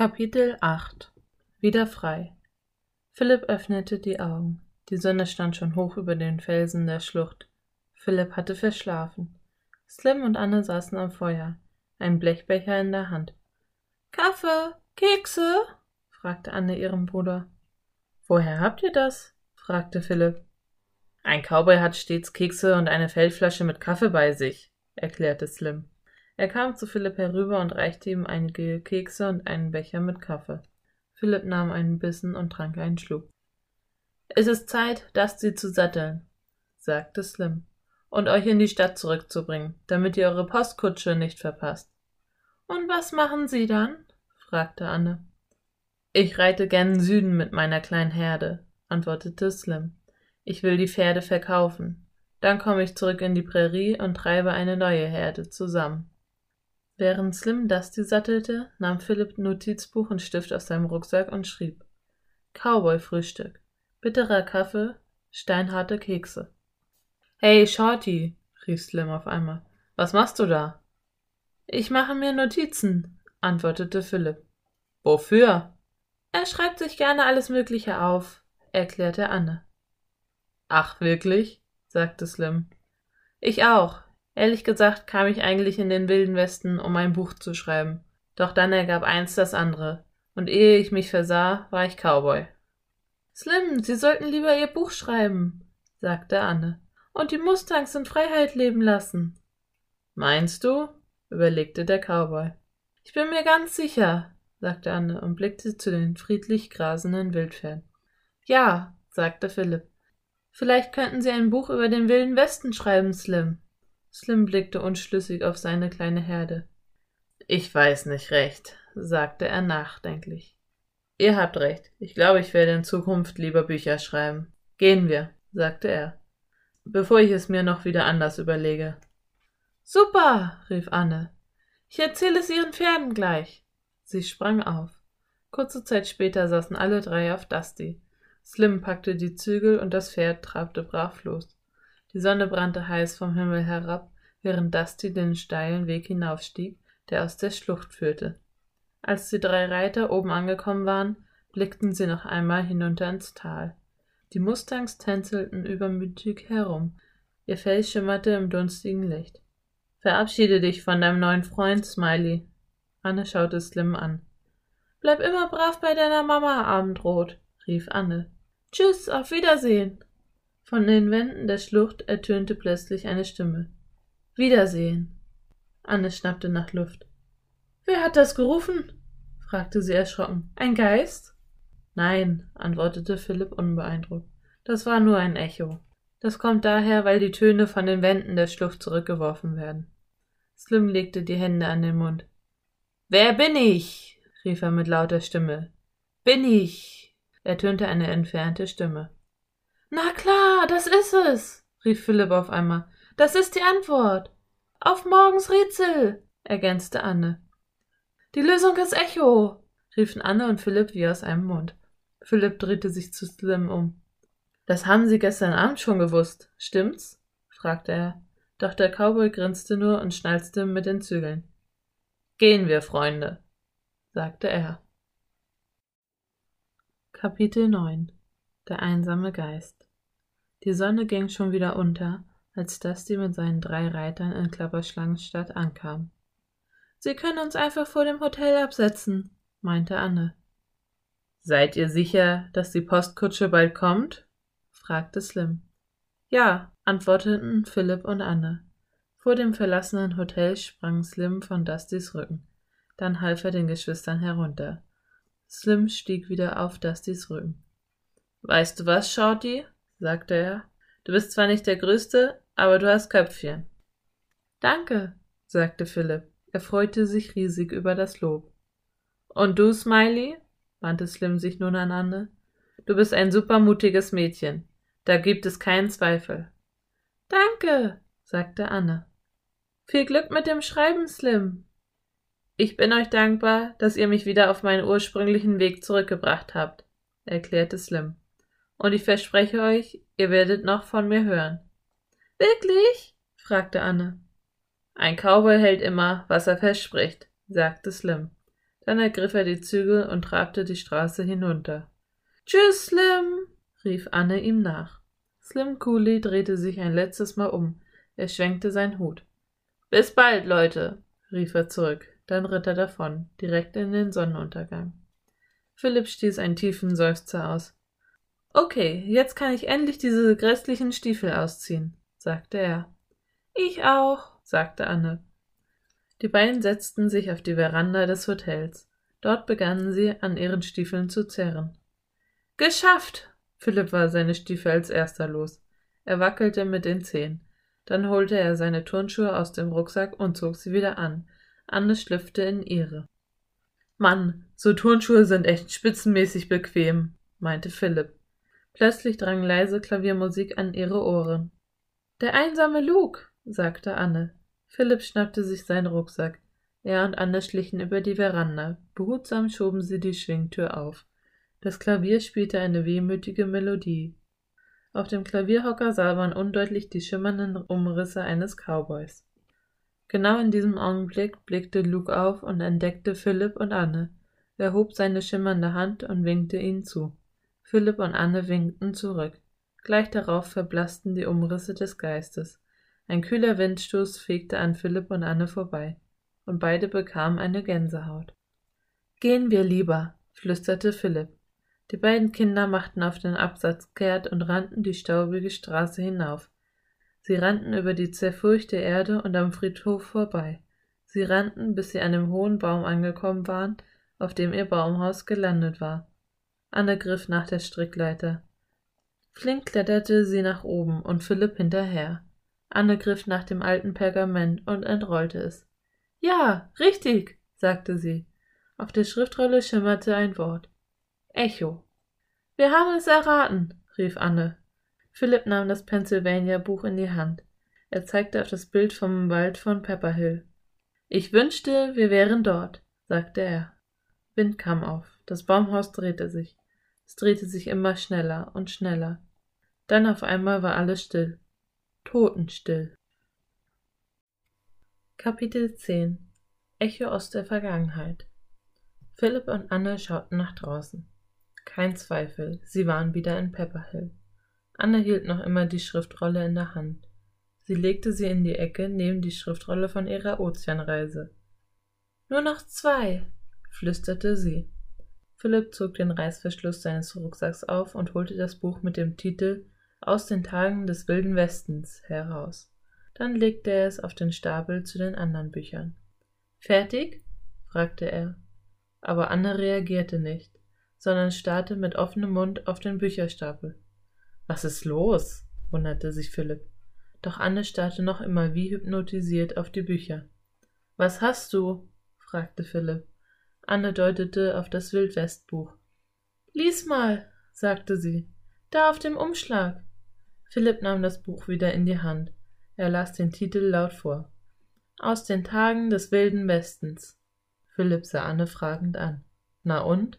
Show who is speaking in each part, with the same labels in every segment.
Speaker 1: Kapitel 8 Wieder frei Philipp öffnete die Augen. Die Sonne stand schon hoch über den Felsen der Schlucht. Philipp hatte verschlafen. Slim und Anne saßen am Feuer, ein Blechbecher in der Hand. Kaffee, Kekse? fragte Anne ihren Bruder. Woher habt ihr das? fragte Philipp. Ein Cowboy hat stets Kekse und eine Feldflasche mit Kaffee bei sich, erklärte Slim. Er kam zu Philipp herüber und reichte ihm einige Kekse und einen Becher mit Kaffee. Philipp nahm einen Bissen und trank einen Schluck. Es ist Zeit, Dusty zu satteln, sagte Slim, und euch in die Stadt zurückzubringen, damit ihr eure Postkutsche nicht verpasst. Und was machen Sie dann? fragte Anne. Ich reite gern Süden mit meiner kleinen Herde, antwortete Slim. Ich will die Pferde verkaufen. Dann komme ich zurück in die Prärie und treibe eine neue Herde zusammen. Während Slim Dusty sattelte, nahm Philipp Notizbuch und Stift aus seinem Rucksack und schrieb Cowboy-Frühstück, bitterer Kaffee, steinharte Kekse. Hey, Shorty, rief Slim auf einmal, was machst du da? Ich mache mir Notizen, antwortete Philipp. Wofür? Er schreibt sich gerne alles Mögliche auf, erklärte Anne. Ach, wirklich? sagte Slim. Ich auch. Ehrlich gesagt kam ich eigentlich in den wilden Westen, um ein Buch zu schreiben. Doch dann ergab eins das andere, und ehe ich mich versah, war ich Cowboy. Slim, Sie sollten lieber Ihr Buch schreiben, sagte Anne, und die Mustangs in Freiheit leben lassen. Meinst du? überlegte der Cowboy. Ich bin mir ganz sicher, sagte Anne und blickte zu den friedlich grasenden Wildpferden. Ja, sagte Philipp. Vielleicht könnten Sie ein Buch über den wilden Westen schreiben, Slim. Slim blickte unschlüssig auf seine kleine Herde. Ich weiß nicht recht, sagte er nachdenklich. Ihr habt recht. Ich glaube, ich werde in Zukunft lieber Bücher schreiben. Gehen wir, sagte er, bevor ich es mir noch wieder anders überlege. Super, rief Anne. Ich erzähle es ihren Pferden gleich. Sie sprang auf. Kurze Zeit später saßen alle drei auf Dusty. Slim packte die Zügel und das Pferd trabte brav los. Die Sonne brannte heiß vom Himmel herab, während Dusty den steilen Weg hinaufstieg, der aus der Schlucht führte. Als die drei Reiter oben angekommen waren, blickten sie noch einmal hinunter ins Tal. Die Mustangs tänzelten übermütig herum, ihr Fell schimmerte im dunstigen Licht. Verabschiede dich von deinem neuen Freund, Smiley. Anne schaute Slim an. Bleib immer brav bei deiner Mama, Abendrot, rief Anne. Tschüss, auf Wiedersehen. Von den Wänden der Schlucht ertönte plötzlich eine Stimme. Wiedersehen. Anne schnappte nach Luft. Wer hat das gerufen? fragte sie erschrocken. Ein Geist? Nein, antwortete Philipp unbeeindruckt. Das war nur ein Echo. Das kommt daher, weil die Töne von den Wänden der Schlucht zurückgeworfen werden. Slim legte die Hände an den Mund. Wer bin ich? rief er mit lauter Stimme. Bin ich? ertönte eine entfernte Stimme. Na klar, das ist es, rief Philipp auf einmal. Das ist die Antwort. Auf morgens Rätsel, ergänzte Anne. Die Lösung ist Echo, riefen Anne und Philipp wie aus einem Mund. Philipp drehte sich zu Slim um. Das haben Sie gestern Abend schon gewusst, stimmt's? fragte er. Doch der Cowboy grinste nur und schnalzte mit den Zügeln. Gehen wir, Freunde, sagte er. Kapitel 9 Der einsame Geist die Sonne ging schon wieder unter, als Dusty mit seinen drei Reitern in Klapperschlangenstadt ankam. Sie können uns einfach vor dem Hotel absetzen, meinte Anne. Seid ihr sicher, dass die Postkutsche bald kommt? fragte Slim. Ja, antworteten Philipp und Anne. Vor dem verlassenen Hotel sprang Slim von Dustys Rücken. Dann half er den Geschwistern herunter. Slim stieg wieder auf Dustys Rücken. Weißt du was, Shorty? Sagte er. Du bist zwar nicht der Größte, aber du hast Köpfchen. Danke, sagte Philipp. Er freute sich riesig über das Lob. Und du, Smiley? wandte Slim sich nun an Anne. Du bist ein supermutiges Mädchen. Da gibt es keinen Zweifel. Danke, sagte Anne. Viel Glück mit dem Schreiben, Slim. Ich bin euch dankbar, dass ihr mich wieder auf meinen ursprünglichen Weg zurückgebracht habt, erklärte Slim und ich verspreche euch, ihr werdet noch von mir hören. Wirklich? fragte Anne. Ein Cowboy hält immer, was er verspricht, sagte Slim. Dann ergriff er die Zügel und trabte die Straße hinunter. Tschüss, Slim, rief Anne ihm nach. Slim Cooley drehte sich ein letztes Mal um. Er schwenkte seinen Hut. Bis bald, Leute, rief er zurück. Dann ritt er davon, direkt in den Sonnenuntergang. Philipp stieß einen tiefen Seufzer aus. Okay, jetzt kann ich endlich diese grässlichen Stiefel ausziehen, sagte er. Ich auch, sagte Anne. Die beiden setzten sich auf die Veranda des Hotels. Dort begannen sie, an ihren Stiefeln zu zerren. Geschafft! Philipp war seine Stiefel als erster los. Er wackelte mit den Zehen. Dann holte er seine Turnschuhe aus dem Rucksack und zog sie wieder an. Anne schlüpfte in ihre. Mann, so Turnschuhe sind echt spitzenmäßig bequem, meinte Philipp. Plötzlich drang leise Klaviermusik an ihre Ohren. Der einsame Luke, sagte Anne. Philipp schnappte sich seinen Rucksack. Er und Anne schlichen über die Veranda. Behutsam schoben sie die Schwingtür auf. Das Klavier spielte eine wehmütige Melodie. Auf dem Klavierhocker sah man undeutlich die schimmernden Umrisse eines Cowboys. Genau in diesem Augenblick blickte Luke auf und entdeckte Philipp und Anne. Er hob seine schimmernde Hand und winkte ihnen zu. Philipp und Anne winkten zurück. Gleich darauf verblassten die Umrisse des Geistes. Ein kühler Windstoß fegte an Philipp und Anne vorbei, und beide bekamen eine Gänsehaut. Gehen wir lieber, flüsterte Philipp. Die beiden Kinder machten auf den Absatz kehrt und rannten die staubige Straße hinauf. Sie rannten über die zerfurchte Erde und am Friedhof vorbei. Sie rannten, bis sie an dem hohen Baum angekommen waren, auf dem ihr Baumhaus gelandet war. Anne griff nach der Strickleiter. Flink kletterte sie nach oben und Philipp hinterher. Anne griff nach dem alten Pergament und entrollte es. Ja, richtig, sagte sie. Auf der Schriftrolle schimmerte ein Wort. Echo. Wir haben es erraten, rief Anne. Philipp nahm das Pennsylvania-Buch in die Hand. Er zeigte auf das Bild vom Wald von Pepperhill. Ich wünschte, wir wären dort, sagte er. Wind kam auf. Das Baumhaus drehte sich. Es drehte sich immer schneller und schneller. Dann auf einmal war alles still totenstill. Kapitel 10 Echo aus der Vergangenheit Philipp und Anne schauten nach draußen. Kein Zweifel, sie waren wieder in Pepperhill. Anne hielt noch immer die Schriftrolle in der Hand. Sie legte sie in die Ecke neben die Schriftrolle von ihrer Ozeanreise. Nur noch zwei, flüsterte sie. Philipp zog den Reißverschluss seines Rucksacks auf und holte das Buch mit dem Titel aus den Tagen des wilden Westens heraus. Dann legte er es auf den Stapel zu den anderen Büchern. Fertig? fragte er. Aber Anne reagierte nicht, sondern starrte mit offenem Mund auf den Bücherstapel. Was ist los? wunderte sich Philipp. Doch Anne starrte noch immer wie hypnotisiert auf die Bücher. Was hast du? fragte Philipp. Anne deutete auf das Wildwestbuch. Lies mal, sagte sie. Da auf dem Umschlag. Philipp nahm das Buch wieder in die Hand. Er las den Titel laut vor. Aus den Tagen des wilden Westens. Philipp sah Anne fragend an. Na und?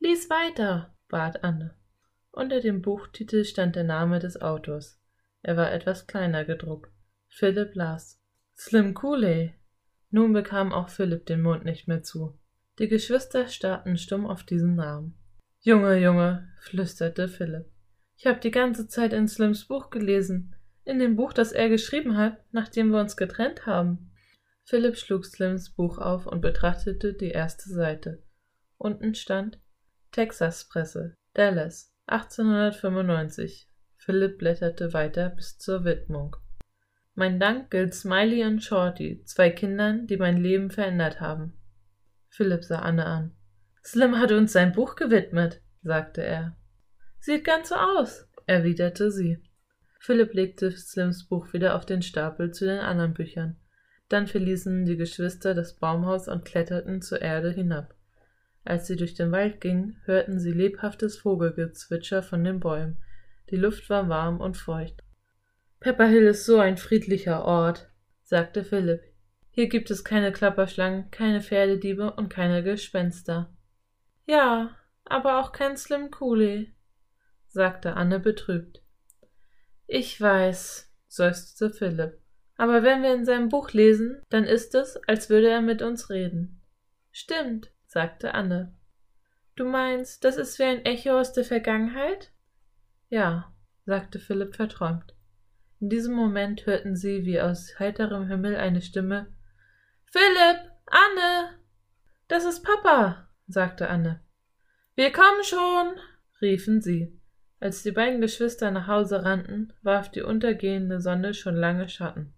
Speaker 1: Lies weiter, bat Anne. Unter dem Buchtitel stand der Name des Autors. Er war etwas kleiner gedruckt. Philipp las. Slim Cooley. Nun bekam auch Philipp den Mund nicht mehr zu. Die Geschwister starrten stumm auf diesen Namen. Junge, Junge, flüsterte Philipp. Ich habe die ganze Zeit in Slims Buch gelesen. In dem Buch, das er geschrieben hat, nachdem wir uns getrennt haben. Philipp schlug Slims Buch auf und betrachtete die erste Seite. Unten stand Texas Presse, Dallas, 1895. Philipp blätterte weiter bis zur Widmung. Mein Dank gilt Smiley und Shorty, zwei Kindern, die mein Leben verändert haben. Philipp sah Anne an. Slim hat uns sein Buch gewidmet, sagte er. Sieht ganz so aus, erwiderte sie. Philipp legte Slims Buch wieder auf den Stapel zu den anderen Büchern. Dann verließen die Geschwister das Baumhaus und kletterten zur Erde hinab. Als sie durch den Wald gingen, hörten sie lebhaftes Vogelgezwitscher von den Bäumen. Die Luft war warm und feucht. Pepperhill ist so ein friedlicher Ort, sagte Philipp. Hier gibt es keine Klapperschlangen, keine Pferdediebe und keine Gespenster. Ja, aber auch kein Slim Cooley, sagte Anne betrübt. Ich weiß, seufzte Philipp. Aber wenn wir in seinem Buch lesen, dann ist es, als würde er mit uns reden. Stimmt, sagte Anne. Du meinst, das ist wie ein Echo aus der Vergangenheit? Ja, sagte Philipp verträumt. In diesem Moment hörten sie, wie aus heiterem Himmel eine Stimme Philipp, Anne. Das ist Papa, sagte Anne. Wir kommen schon, riefen sie. Als die beiden Geschwister nach Hause rannten, warf die untergehende Sonne schon lange Schatten.